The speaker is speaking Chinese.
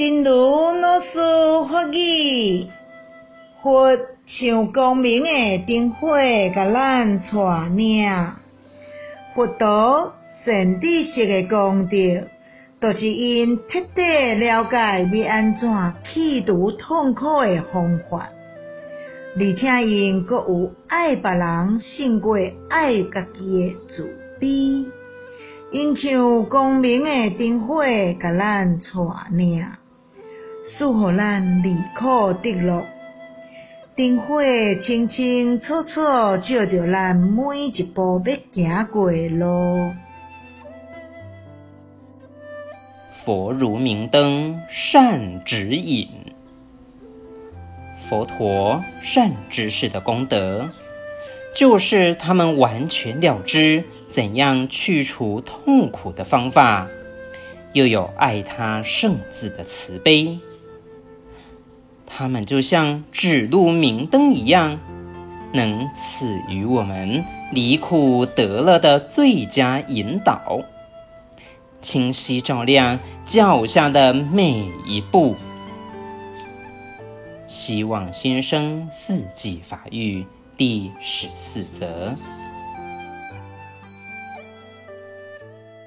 真如老师法语，佛像光明的灯火，甲咱带领。佛陀善知识的功德，就是因彻底了解要安怎去除痛苦的方法，而且因阁有爱别人胜过爱家己的自卑，因像光明的灯火，甲咱带领。使予咱离苦得乐，灯火清清楚楚照着咱每一步要行过的路。佛如明灯，善指引。佛陀善知识的功德，就是他们完全了知怎样去除痛苦的方法，又有爱他胜自的慈悲。他们就像指路明灯一样，能赐予我们离苦得乐的最佳引导，清晰照亮脚下的每一步。希望新生四季法语第十四则。